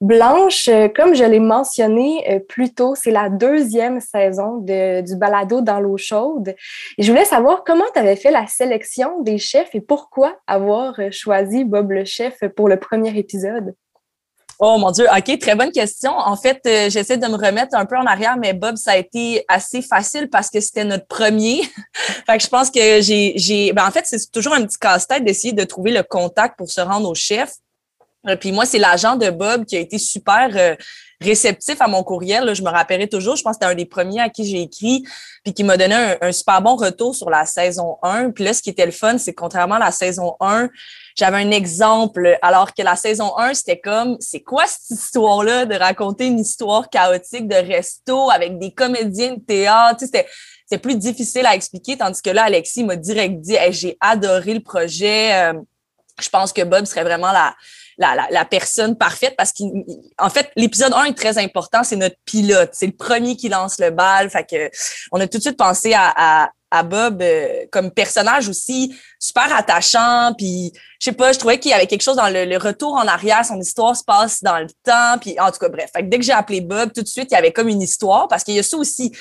Blanche, euh, comme je l'ai mentionné euh, plus tôt, c'est la deuxième saison du balado dans l'eau chaude. Je voulais savoir comment tu avais fait la sélection des chefs et pourquoi avoir euh, choisi Bob le chef pour le premier épisode? Oh mon Dieu, OK, très bonne question. En fait, j'essaie de me remettre un peu en arrière, mais Bob, ça a été assez facile parce que c'était notre premier. fait je pense que j'ai, ben en fait, c'est toujours un petit casse-tête d'essayer de trouver le contact pour se rendre au chef. Euh, puis moi, c'est l'agent de Bob qui a été super euh, réceptif à mon courriel. Je me rappellerai toujours. Je pense que c'était un des premiers à qui j'ai écrit, puis qui m'a donné un, super bon retour sur la saison 1. Puis là, ce qui était le fun, c'est que contrairement à la saison 1, j'avais un exemple, alors que la saison 1, c'était comme, c'est quoi cette histoire-là de raconter une histoire chaotique de resto avec des comédiens de théâtre? Tu sais, c'était plus difficile à expliquer, tandis que là, Alexis m'a direct dit, j'ai adoré le projet. Euh, je pense que Bob serait vraiment la, la, personne parfaite parce qu'en fait, l'épisode 1 est très important. C'est notre pilote. C'est le premier qui lance le bal. Fait que on a tout de suite pensé à, à, Bob euh, comme personnage aussi super attachant. Puis, je sais pas, je trouvais qu'il y avait quelque chose dans le, retour en arrière. Son histoire se passe dans le temps. Puis, en tout cas, bref. Fait que dès que j'ai appelé Bob, tout de suite, il y avait comme une histoire parce qu'il y a ça aussi.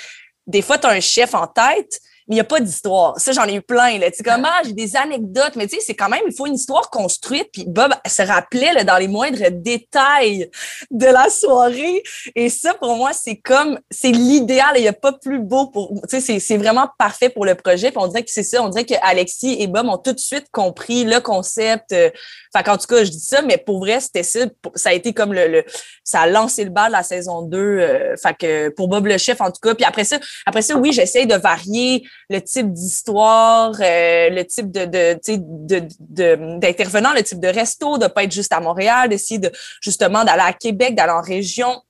Des fois, tu as un chef en tête, mais il n'y a pas d'histoire. Ça, j'en ai eu plein. Là. Tu comme, ah, j'ai des anecdotes, mais tu sais, c'est quand même, il faut une histoire construite. Puis Bob se rappelait là, dans les moindres détails de la soirée. Et ça, pour moi, c'est comme, c'est l'idéal. Il n'y a pas plus beau pour, tu sais, c'est vraiment parfait pour le projet. Puis on dirait que c'est ça. On dirait que Alexis et Bob ont tout de suite compris le concept. Fait qu'en tout cas, je dis ça, mais pour vrai, c'était ça. Ça a été comme le, ça a lancé le bal la saison 2. Euh, fait que pour Bob le chef, en tout cas. Puis après ça, après ça, oui, j'essaye de varier le type d'histoire, euh, le type de, de, d'intervenant, le type de resto, de pas être juste à Montréal, d'essayer de justement d'aller à Québec, d'aller en région.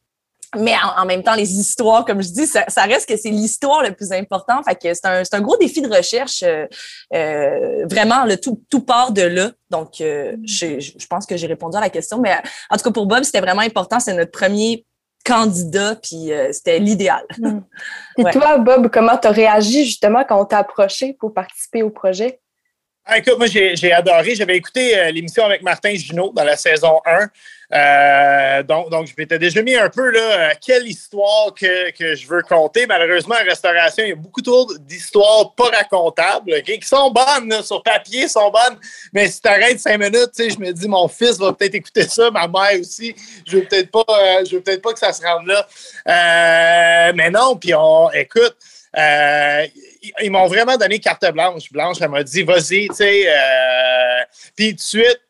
Mais en, même temps, les histoires, comme je dis, ça, reste que c'est l'histoire le plus important. Fait que c'est un, c'est un gros défi de recherche. Euh, euh, vraiment, le tout, tout part de là. Donc, je, je pense que j'ai répondu à la question. Mais en tout cas, pour Bob, c'était vraiment important. C'est notre premier candidat, puis euh, c'était l'idéal. Mm. Et toi, Bob, comment tu as réagi justement quand on t'a approché pour participer au projet? Ah, écoute, moi, j'ai adoré. J'avais écouté euh, l'émission avec Martin Junot dans la saison 1. Euh, donc, donc, je m'étais déjà mis un peu là, euh, quelle histoire que, que, je veux compter. Malheureusement, en restauration, il y a beaucoup trop d'histoires pas racontables, qui sont bonnes, sur papier, sont bonnes. Mais si tu arrêtes cinq minutes, je me dis, mon fils va peut-être écouter ça, ma mère aussi. Je veux peut-être pas, euh, je veux peut-être pas que ça se rende là. mais non, puis on, écoute, ils m'ont vraiment donné carte blanche. Blanche, elle m'a dit, vas-y, tu sais. puis de suite,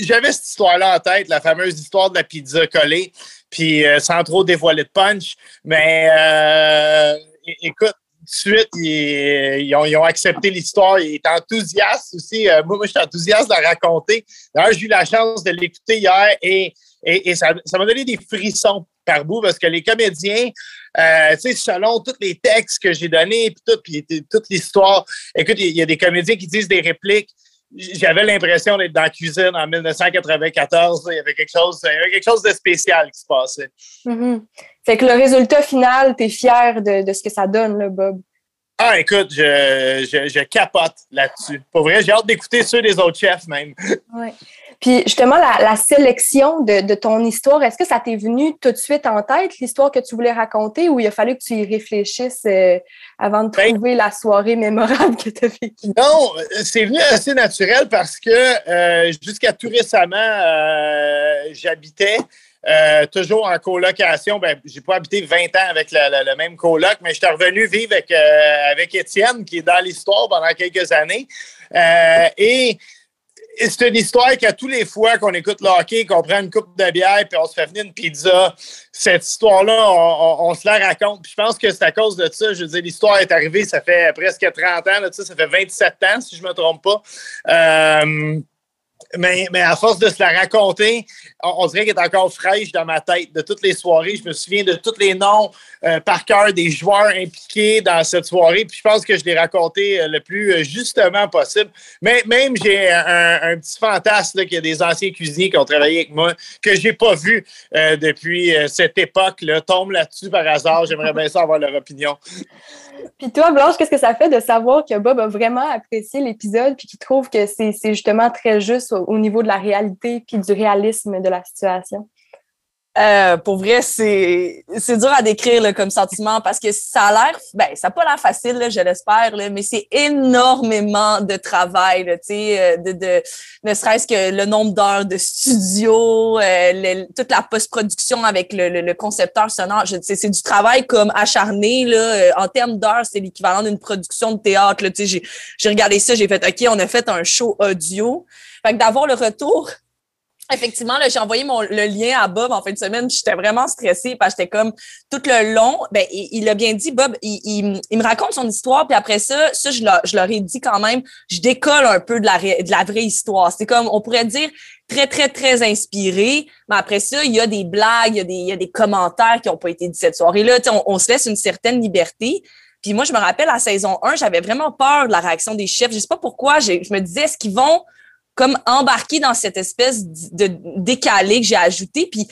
j'avais cette histoire-là en tête, la fameuse histoire de la pizza collée, puis euh, sans trop dévoiler de punch. Mais euh, écoute, tout de suite, ils, ont, accepté l'histoire. Ils étaient enthousiastes aussi. Euh, moi, moi, je suis enthousiaste de la raconter. D'ailleurs, j'ai eu la chance de l'écouter hier et, et, ça m'a donné des frissons par bout parce que les comédiens, tu sais, selon tous les textes que j'ai donnés, puis tout, toute l'histoire, écoute, il y a des comédiens qui disent des répliques j'avais l'impression d'être dans la cuisine en 1994. Il y avait quelque chose, quelque chose de spécial qui se passait. Mm-hmm. Fait que le résultat final, tu es fier de, ce que ça donne, là, Bob? Ah, écoute, je, je capote là-dessus. Pour vrai, j'ai hâte d'écouter ceux des autres chefs même. Oui. Puis justement, la, sélection de, ton histoire, est-ce que ça t'est venu tout de suite en tête, l'histoire que tu voulais raconter, ou il a fallu que tu y réfléchisses euh, avant de ben trouver la soirée mémorable que tu as vécue? Non, c'est venu assez naturel parce que euh, jusqu'à tout récemment, euh, j'habitais. toujours en colocation. Ben, j'ai pas habité 20 ans avec le même coloc, mais je suis revenu vivre avec, avec Étienne, qui est dans l'histoire pendant quelques années. et c'est une histoire qu'à tous les fois qu'on écoute le hockey, qu'on prend une coupe de bière puis on se fait venir une pizza, cette histoire-là, on, se la raconte. Puis je pense que c'est à cause de ça. Je veux dire, l'histoire est arrivée, ça fait presque 30 ans, là, ça fait 27 ans, si je ne me trompe pas. Euh, mais, à force de se la raconter, on, dirait qu'elle est encore fraîche dans ma tête de toutes les soirées. Je me souviens de tous les noms euh, par cœur des joueurs impliqués dans cette soirée. Puis je pense que je l'ai raconté euh, le plus euh, justement possible. Mais même j'ai un, petit fantasme qu'il y a des anciens cuisiniers qui ont travaillé avec moi que je n'ai pas vu depuis cette époque-là. Tombe là-dessus par hasard. J'aimerais bien savoir leur opinion. Puis toi, Blanche, qu'est-ce que ça fait de savoir que Bob a vraiment apprécié l'épisode puis qu'il trouve que c'est justement très juste au, niveau de la réalité puis du réalisme de la situation? Euh, pour vrai, c'est dur à décrire là, comme sentiment parce que ça a l'air, ben ça n'a pas l'air facile, là, je l'espère, mais c'est énormément de travail, sais, euh, de, de, ne serait-ce que le nombre d'heures de studio, euh, toute la post-production avec le, le, concepteur sonore, c'est du travail comme acharné là, euh, en termes d'heures, c'est l'équivalent d'une production de théâtre. J'ai regardé ça, j'ai fait OK, on a fait un show audio. Fait que d'avoir le retour Effectivement, j'ai envoyé mon, le lien à Bob en fin de semaine. J'étais vraiment stressée parce que j'étais comme tout le long. Ben, il l'a bien dit, Bob, il, il, me raconte son histoire, puis après ça, ça, je, je leur ai dit quand même, je décolle un peu de la, de la vraie histoire. C'est comme, on pourrait dire, très, très, très inspiré. Mais après ça, il y a des blagues, il y a des, il y a des commentaires qui n'ont pas été dit cette soirée-là. On, on se laisse une certaine liberté. Puis moi, je me rappelle, à saison 1, j'avais vraiment peur de la réaction des chefs. Je sais pas pourquoi. Je me disais, est-ce qu'ils vont comme embarqué dans cette espèce de décalé que j'ai ajouté. Puis,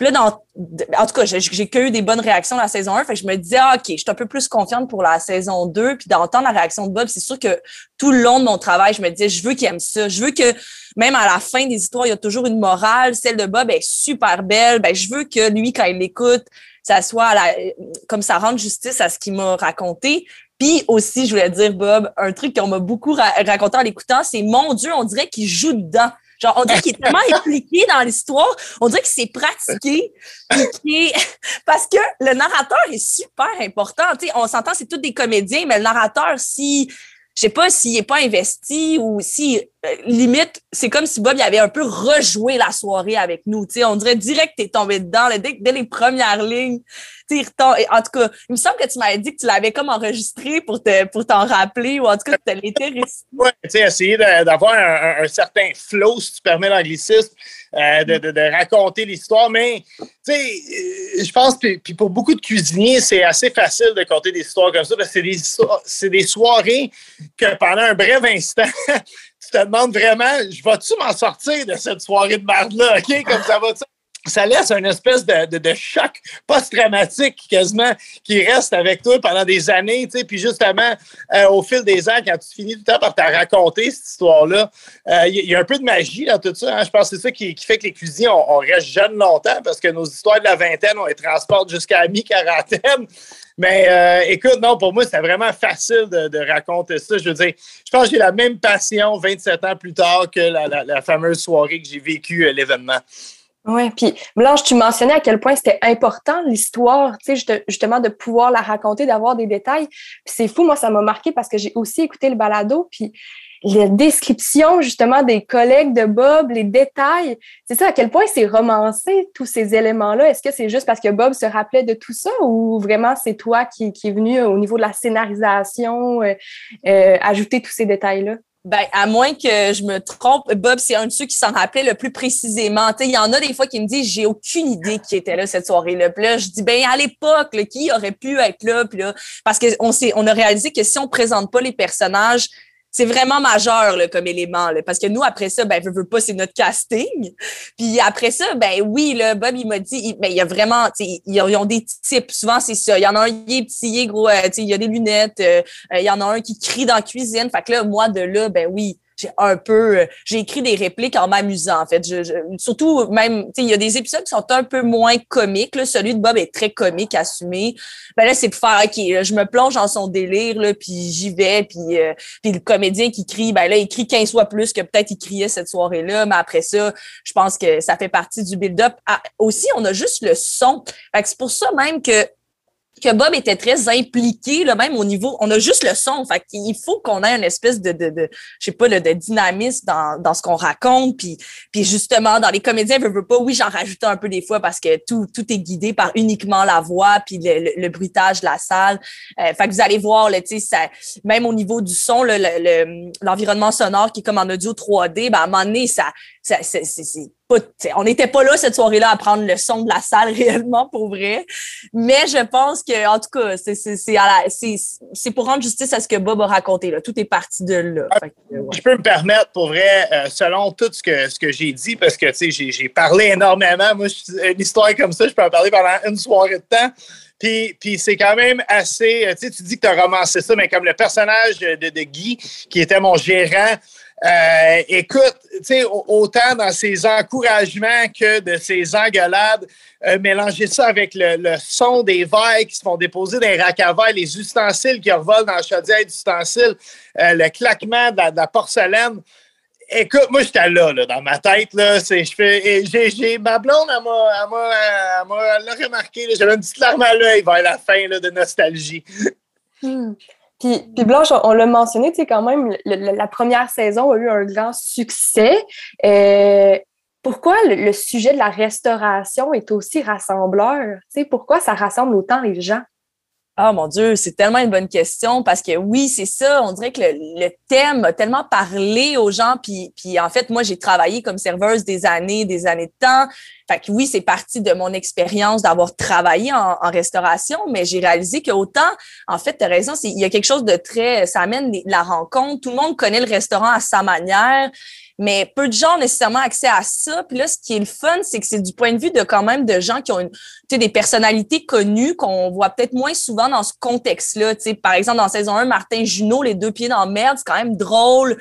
là, dans, en tout cas, j'ai que eu des bonnes réactions la saison 1. Fait que je me disais, ah, OK, je suis un peu plus confiante pour la saison 2. Puis d'entendre la réaction de Bob, c'est sûr que tout le long de mon travail, je me disais, je veux qu'il aime ça. Je veux que même à la fin des histoires, il y a toujours une morale. Celle de Bob est super belle. Ben, je veux que lui, quand il l'écoute, ça soit la, comme ça rende justice à ce qu'il m'a raconté. Puis aussi, je voulais dire, Bob, un truc qu'on m'a beaucoup raconté en l'écoutant, c'est mon Dieu, on dirait qu'il joue dedans. Genre, on dirait qu'il est tellement impliqué dans l'histoire, on dirait qu'il s'est pratiqué, parce que le narrateur est super important. Tu sais, on s'entend, c'est tous des comédiens, mais le narrateur, si je sais pas s'il est pas investi ou si euh, limite c'est comme si Bob il avait un peu rejoué la soirée avec nous tu sais on dirait direct que t'es tombé dedans dès, dès, les premières lignes en tout cas il me semble que tu m'avais dit que tu l'avais comme enregistré pour te pour t'en rappeler ou en tout cas tu l'étais ouais tu sais essayer d'avoir un, certain flow si tu permets l'anglicisme euh, de, de, raconter l'histoire. Mais, tu sais, euh, je pense que pour beaucoup de cuisiniers, c'est assez facile de compter des histoires comme ça c'est des, soirées que pendant un bref instant, tu te demandes vraiment, je vais-tu m'en sortir de cette soirée de merde-là, OK? Comme ça va ça laisse une espèce de, choc post-traumatique quasiment qui reste avec toi pendant des années. Tu sais, puis justement, euh, au fil des ans, quand tu finis tout le temps par te raconter cette histoire-là, euh, il y, a un peu de magie dans tout ça. Hein. Je pense que c'est ça qui, fait que les cuisiniers, on, reste jeunes longtemps parce que nos histoires de la vingtaine, on les transporte jusqu'à mi-quarantaine. Mais euh, écoute, non, pour moi, c'est vraiment facile de, raconter ça. Je veux dire, je pense que j'ai la même passion 27 ans plus tard que la, la fameuse soirée que j'ai vécue l'événement. Oui, puis Blanche, tu mentionnais à quel point c'était important l'histoire, tu sais, justement de pouvoir la raconter, d'avoir des détails. Puis c'est fou, moi, ça m'a marqué parce que j'ai aussi écouté le balado, puis les descriptions justement des collègues de Bob, les détails, c'est ça, à quel point c'est romancé, tous ces éléments-là. Est-ce que c'est juste parce que Bob se rappelait de tout ça ou vraiment c'est toi qui, qui est venu au niveau de la scénarisation euh, euh, ajouter tous ces détails-là? Ben, à moins que je me trompe, Bob, c'est un de ceux qui s'en rappelait le plus précisément. Il y en a des fois qui me disent j'ai aucune idée qui était là cette soirée-là. Puis là, je dis ben à l'époque, qui aurait pu être là? Puis là, parce qu'on on a réalisé que si on présente pas les personnages, c'est vraiment majeur là, comme élément. Là, parce que nous, après ça, ben, veux, veux pas, c'est notre casting. Puis après ça, ben oui, là, Bob, il m'a dit, il, ben, il y a vraiment, ils, ils ont des types. Souvent, c'est ça. Il y en a un, qui est petit, il gros, euh, il y a des lunettes. Euh, euh, il y en a un qui crie dans la cuisine. Fait que là, moi, de là, ben oui, j'ai un peu euh, j'ai écrit des répliques en m'amusant en fait. Je, surtout même il y a des épisodes qui sont un peu moins comiques là. celui de Bob est très comique assumé. Ben là c'est pour faire ok je me plonge dans son délire là puis j'y vais puis euh, puis le comédien qui crie ben là il crie 15 fois plus que peut-être il criait cette soirée là mais après ça je pense que ça fait partie du build-up. Ah, aussi on a juste le son. C'est pour ça même que que Bob était très impliqué, là, même au niveau, on a juste le son. Fait qu'il faut qu'on ait une espèce de, de, de je sais pas, de dynamisme dans, dans ce qu'on raconte. Puis, puis justement, dans les comédiens, je veux pas, oui, j'en rajoute un peu des fois parce que tout, tout est guidé par uniquement la voix puis le, le, bruitage de la salle. Euh, fait que vous allez voir, là, ça, même au niveau du son, l'environnement sonore qui est comme en audio 3D, ben, à un moment donné, ça, ça c'est on n'était pas là cette soirée-là à prendre le son de la salle réellement pour vrai. Mais je pense que, en tout cas, c'est pour rendre justice à ce que Bob a raconté. Là. Tout est parti de là. Je peux me permettre, pour vrai, euh, selon tout ce que, ce que j'ai dit, parce que j'ai parlé énormément. Moi, une histoire comme ça, je peux en parler pendant une soirée de temps. Puis, puis c'est quand même assez. Tu sais, tu dis que tu as romancé ça, mais comme le personnage de, de Guy, qui était mon gérant, Euh, écoute, autant dans ses encouragements que de ses engueulades, euh, mélanger ça avec le, son des verres qui se font déposer dans les racks les ustensiles qui revolent dans la chaudière d'ustensiles, euh, le claquement de la, porcelaine. Écoute, moi, j'étais là, là, dans ma tête. Là, fais, j'ai, ma blonde, elle m'a, remarqué. J'avais une petite larme à l'œil vers la fin là, de nostalgie. Hmm. Puis, Blanche, on, l'a mentionné, tu sais, quand même, la première saison a eu un grand succès. Euh, pourquoi le, sujet de la restauration est aussi rassembleur? Tu sais, pourquoi ça rassemble autant les gens? Oh mon Dieu, c'est tellement une bonne question parce que oui, c'est ça. On dirait que le, thème a tellement parlé aux gens. Puis, puis en fait, moi, j'ai travaillé comme serveuse des années, des années de temps. Fait que oui, c'est parti de mon expérience d'avoir travaillé en, restauration, mais j'ai réalisé que autant, en fait, tu as raison, il y a quelque chose de très, ça amène la rencontre. Tout le monde connaît le restaurant à sa manière mais peu de gens ont nécessairement accès à ça. Puis là, ce qui est le fun, c'est que c'est du point de vue de quand même de gens qui ont une, des personnalités connues qu'on voit peut-être moins souvent dans ce contexte-là. Par exemple, dans saison 1, Martin Junot, les deux pieds dans la merde, c'est quand même drôle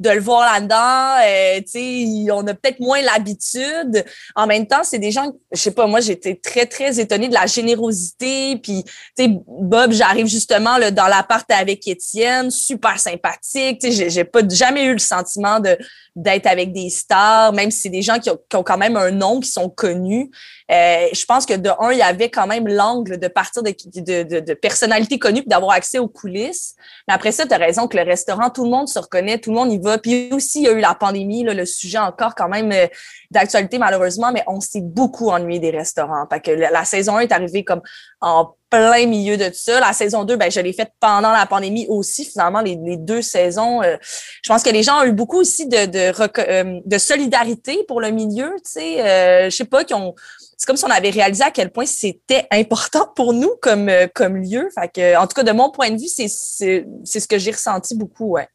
de le voir là-dedans. Euh, on a peut-être moins l'habitude. En même temps, c'est des gens, je sais pas, moi, j'étais très, très étonnée de la générosité. Puis, tu sais, Bob, j'arrive justement là, dans l'appart avec Étienne, super sympathique. Tu sais, j'ai pas jamais eu le sentiment de d'être avec des stars, même si c'est des gens qui ont, quand même un nom, qui sont connus. Euh, je pense que de un, il y avait quand même l'angle de partir de, de, de, personnalités connues puis d'avoir accès aux coulisses. Mais après ça, tu as raison que le restaurant, tout le monde se reconnaît, tout le monde y va. Puis aussi, il y a eu la pandémie, là, le sujet encore quand même euh, d'actualité malheureusement, mais on s'est beaucoup ennuyé des restaurants. Que la, saison 1 est arrivée comme en plein milieu de tout ça. La saison 2, ben, je l'ai faite pendant la pandémie aussi, finalement, les, deux saisons. Euh, je pense que les gens ont eu beaucoup aussi de, de, euh, solidarité pour le milieu, tu sais. Je sais pas, c'est comme si on avait réalisé à quel point c'était important pour nous comme, comme lieu. En tout cas, de mon point de vue, c'est, ce que j'ai ressenti beaucoup, ouais.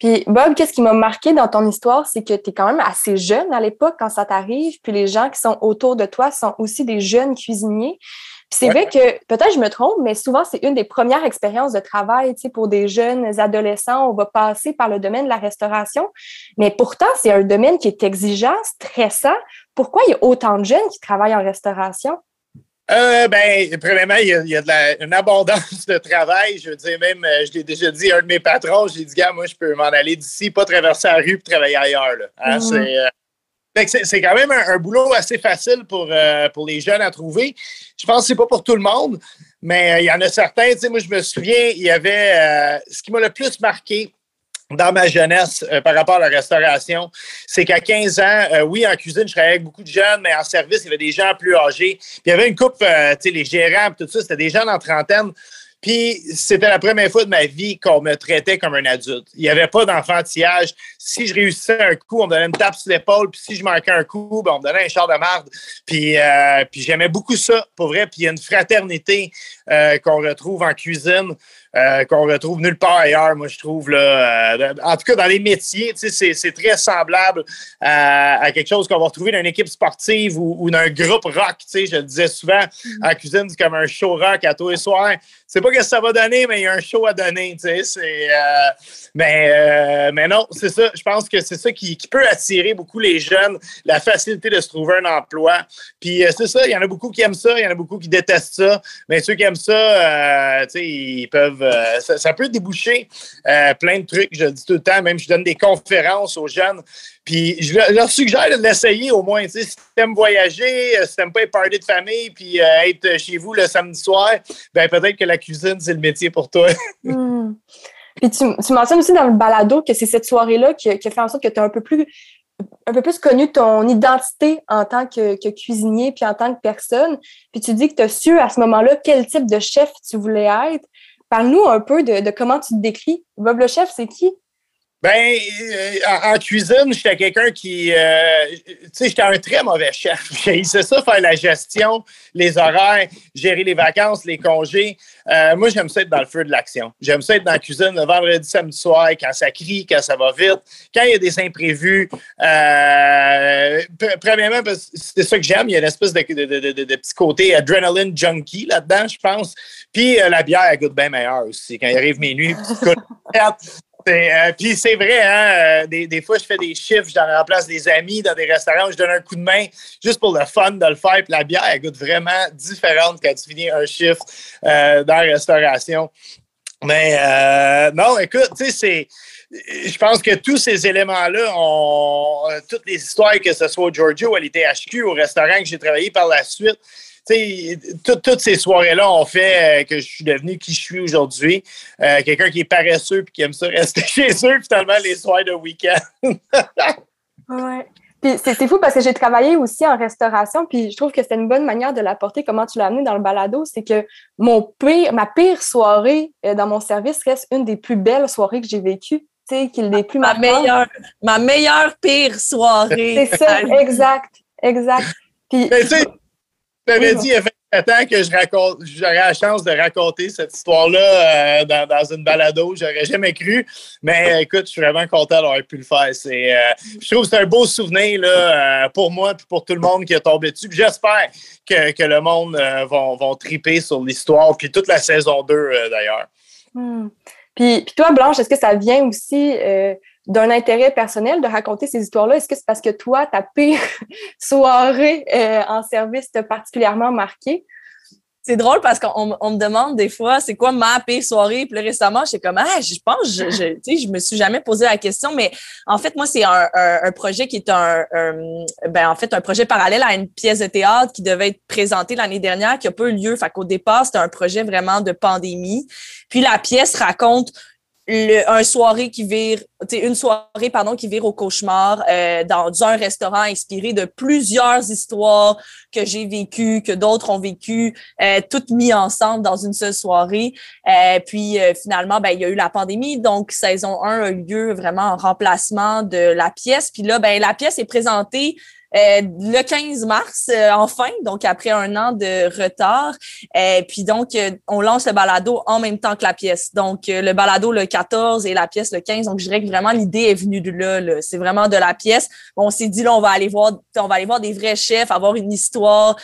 Puis Bob, qu'est-ce qui m'a marqué dans ton histoire, c'est que tu es quand même assez jeune à l'époque quand ça t'arrive, puis les gens qui sont autour de toi sont aussi des jeunes cuisiniers. Puis c'est vrai que peut-être je me trompe, mais souvent c'est une des premières expériences de travail, tu sais, pour des jeunes adolescents, on va passer par le domaine de la restauration, mais pourtant c'est un domaine qui est exigeant, stressant. Pourquoi il y a autant de jeunes qui travaillent en restauration? Euh, ben, premièrement, il y a, de une abondance de travail. Je veux dire, même, euh, je l'ai déjà dit à un de mes patrons, j'ai dit, gars, moi, je peux m'en aller d'ici, pas traverser la rue pour travailler ailleurs. Hein, mm-hmm. euh, c'est, quand même un, boulot assez facile pour, euh, pour les jeunes à trouver. Je pense que c'est pas pour tout le monde, mais il y en a certains. Tu sais, moi, je me souviens, il y avait ce qui m'a le plus marqué dans ma jeunesse euh, par rapport à la restauration, c'est qu'à 15 ans, euh, oui, en cuisine, je travaillais avec beaucoup de jeunes, mais en service, il y avait des gens plus âgés. Puis il y avait une coupe, euh, tu sais, les gérants, tout ça, c'était des gens en trentaine. Puis c'était la première fois de ma vie qu'on me traitait comme un adulte. Il n'y avait pas d'enfantillage. Si je réussissais un coup, on me donnait une tape sur l'épaule. Puis si je manquais un coup, ben, on me donnait un char de marde. Puis, puis j'aimais beaucoup ça, pour vrai. Puis il y a une fraternité qu'on retrouve en cuisine. Euh, qu'on retrouve nulle part ailleurs, moi, je trouve. Là, euh, en tout cas, dans les métiers, c'est très semblable à, quelque chose qu'on va retrouver dans une équipe sportive ou, ou dans un groupe rock. Je le disais souvent, mm-hmm. en cuisine, c'est comme un show rock à tous les soirs. C'est pas ce que ça va donner, mais il y a un show à donner. Euh, mais, mais non, c'est ça. Je pense que c'est ça qui, peut attirer beaucoup les jeunes, la facilité de se trouver un emploi. Puis c'est ça, il y en a beaucoup qui aiment ça, il y en a beaucoup qui détestent ça. Mais ceux qui aiment ça, ils peuvent euh, ça, peut déboucher euh, plein de trucs, je dis tout le temps. Même je donne des conférences aux jeunes. Puis je leur suggère de l'essayer au moins. Si tu aimes voyager, euh, si tu n'aimes pas parties de famille, puis être chez vous le samedi soir, ben peut-être que la cuisine, c'est le métier pour toi. Hmm. Puis tu, mentionnes aussi dans le balado que c'est cette soirée-là qui, qui, a fait en sorte que tu es un peu plus un peu plus connu ton identité en tant que, cuisinier puis en tant que personne. Puis tu dis que tu as su à ce moment-là quel type de chef tu voulais être. Parle-nous un peu de, comment tu te décris. Bob le chef, c'est qui? Ben, euh, en, cuisine, j'étais quelqu'un qui. Euh, tu sais, j'étais un très mauvais chef. J'ai ça, faire la gestion, les horaires, gérer les vacances, les congés. Euh, moi, j'aime ça être dans le feu de l'action. J'aime ça être dans la cuisine le vendredi, samedi soir, quand ça crie, quand ça va vite, quand il y a des imprévus. premièrement, c'est ça que j'aime. Il y a une espèce de, de, petit côté adrenaline junkie là-dedans, je pense. Puis la bière, elle goûte bien meilleure aussi. Quand il arrive minuit, Euh, puis c'est vrai, hein, euh, des, fois, je fais des chiffres, j'en remplace des amis dans des restaurants, je donne un coup de main juste pour le fun de le faire. Puis la bière, elle goûte vraiment différente quand tu finis un chiffre euh, dans la restauration. Mais non, écoute, tu sais. Je pense que tous ces éléments-là ont. Toutes les histoires, que ce soit au Giorgio, à l'ITHQ, au restaurant que j'ai travaillé par la suite, toutes ces soirées-là ont fait euh, que je suis devenu qui je suis aujourd'hui. Euh, quelqu'un qui est paresseux et qui aime ça rester chez eux, finalement, les soirs de week-end. ouais. Puis c'est fou parce que j'ai travaillé aussi en restauration, puis je trouve que c'est une bonne manière de l'apporter, comment tu l'as amené dans le balado, c'est que mon pire, ma pire soirée euh, dans mon service reste une des plus belles soirées que j'ai vécues. Qu'il est plus ma meilleure, ma meilleure pire soirée. C'est ça, exact, exact. Puis, t'avais dit il y a 27 ans que je raconte, j'aurais la chance de raconter cette histoire-là euh, dans, une balado. J'aurais jamais cru. Mais écoute, je suis vraiment content d'avoir pu le faire. C'est, euh, je trouve que c'est un beau souvenir là, euh, pour moi et pour tout le monde qui est tombé dessus. j'espère que, le monde va vont, triper sur l'histoire, puis toute la saison 2 d'ailleurs. Hmm. Puis, puis, toi, Blanche, est-ce que ça vient aussi d'un intérêt personnel de raconter ces histoires-là? Est-ce que c'est parce que toi, ta pire soirée euh, en service t'a particulièrement marqué? c'est drôle parce qu'on me demande des fois c'est quoi ma pire soirée? Puis récemment, j'étais comme ah, je pense, je, je, je me suis jamais posé la question, mais en fait, moi, c'est un, projet qui est un, ben en fait un projet parallèle à une pièce de théâtre qui devait être présentée l'année dernière, qui a pas eu lieu. Fait qu'au départ, c'était un projet vraiment de pandémie. Puis la pièce raconte un soirée qui vire, une soirée pardon qui vire au cauchemar euh, dans un restaurant inspiré de plusieurs histoires que j'ai vécues, que d'autres ont vécues, euh, toutes mises ensemble dans une seule soirée. Euh, puis finalement, ben il y a eu la pandémie, donc saison 1 a eu lieu vraiment en remplacement de la pièce. Puis là, ben la pièce est présentée euh, le 15 mars, euh, enfin, donc après un an de retard. Euh, puis donc, on lance le balado en même temps que la pièce. Donc, le balado le 14 et la pièce le 15. Donc, je dirais que vraiment l'idée est venue de là. C'est vraiment de la pièce. on s'est dit, on va aller voir, on va aller voir des vrais chefs, avoir une histoire.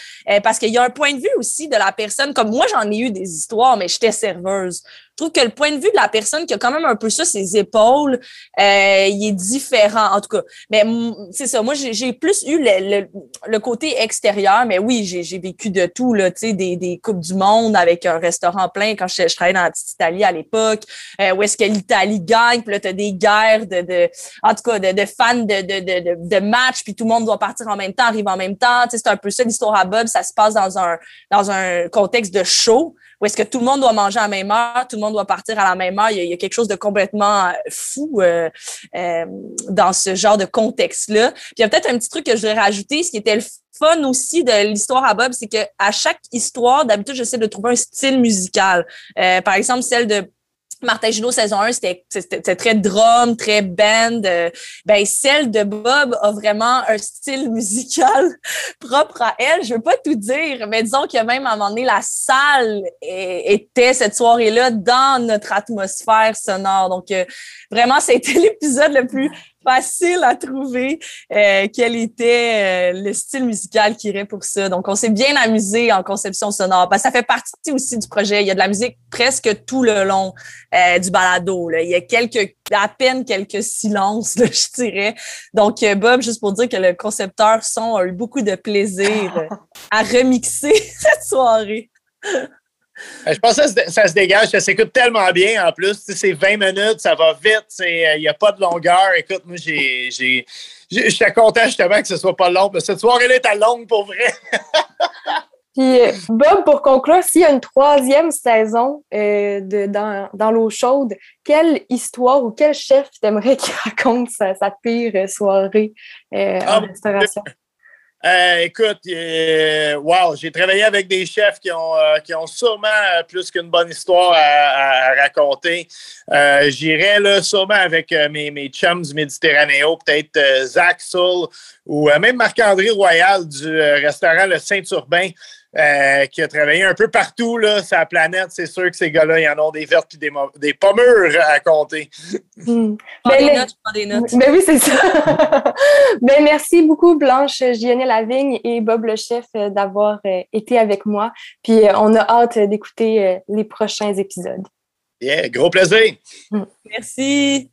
parce qu'il y a un point de vue aussi de la personne. Comme moi, j'en ai eu des histoires, mais j'étais serveuse. Je trouve que le point de vue de la personne qui a quand même un peu ça, ses épaules, euh, il est différent, en tout cas. Mais c'est ça, moi, j'ai plus eu le, le, côté extérieur, mais oui, j'ai vécu de tout, là, tu sais, des, des Coupes du Monde avec un restaurant plein quand je, travaillais dans la petite Italie à l'époque, euh, où est-ce que l'Italie gagne, puis là, t'as des guerres de, de, en tout cas, de, de fans de, de, de, de matchs, puis tout le monde doit partir en même temps, arrive en même temps, tu sais, c'est un peu ça l'histoire à Bob, ça se passe dans un, dans un contexte de show où est-ce que tout le monde doit manger à la même heure, tout le monde doit partir à la même heure. Il y a, quelque chose de complètement euh, fou euh, euh, dans ce genre de contexte-là. Puis il y a peut-être un petit truc que je voudrais rajouter, ce qui était le fun aussi de l'histoire à Bob, c'est que à chaque histoire, d'habitude, j'essaie de trouver un style musical. par exemple, celle de Martin Junot, saison 1, c'était très drum, très band. Euh, ben, celle de Bob a vraiment un style musical propre à elle. Je veux pas tout dire, mais disons que même à un moment donné, la salle était cette soirée-là dans notre atmosphère sonore. Donc, euh, vraiment, c'était l'épisode le plus facile à trouver euh, quel était euh, le style musical qui irait pour ça. Donc, on s'est bien amusé en conception sonore. Parce ça fait partie aussi du projet. Il y a de la musique presque tout le long euh, du balado. Là. Il y a quelques, à peine quelques silences, là, je dirais. Donc, Bob, juste pour dire que le concepteur son a eu beaucoup de plaisir à remixer cette soirée. Euh, je pense que ça, se dégage, ça s'écoute tellement bien en plus. C'est 20 minutes, ça va vite, il n'y a pas de longueur. Écoute, moi, j'ai. J'étais content justement que ce soit pas long, mais cette soirée-là était longue pour vrai. Puis, Bob, pour conclure, s'il y a une troisième saison euh, de, dans, dans l'eau chaude, quelle histoire ou quel chef t'aimerais qu'il raconte sa, pire soirée euh, en ah, restauration? Euh, écoute, euh, wow, j'ai travaillé avec des chefs qui ont, euh, qui ont sûrement plus qu'une bonne histoire à, raconter. J'irais là sûrement avec mes, mes chums du Méditerranéo, peut-être Zach Soul ou même Marc-André Royal du restaurant Le Saint-Urbain. Euh, qui a travaillé un peu partout là, sur la planète. C'est sûr que ces gars-là, ils en ont des vertes et des, des pommures à compter. Hmm. Ben, des notes, des notes. Ben oui, c'est ça. ben, merci beaucoup, Blanche Gionnet Lavigne et Bob le chef euh, d'avoir euh, été avec moi. Puis on a hâte d'écouter les prochains épisodes. Yeah, gros plaisir. Merci.